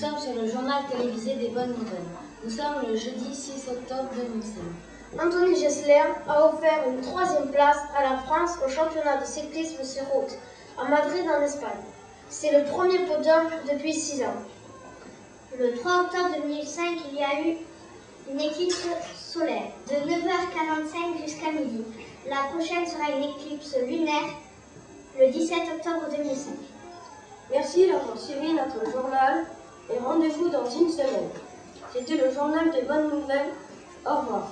sommes sur le journal télévisé des bonnes nouvelles. Nous sommes le jeudi 6 octobre 2005. Anthony Gessler a offert une troisième place à la France au championnat de cyclisme sur route à Madrid en Espagne. C'est le premier podium depuis six ans. Le 3 octobre 2005, il y a eu une éclipse solaire de 9h45 jusqu'à midi. La prochaine sera une éclipse lunaire le 17 octobre 2005. Merci d'avoir suivi notre journal et rendez-vous dans une semaine. C'était le journal des bonnes nouvelles. Au revoir.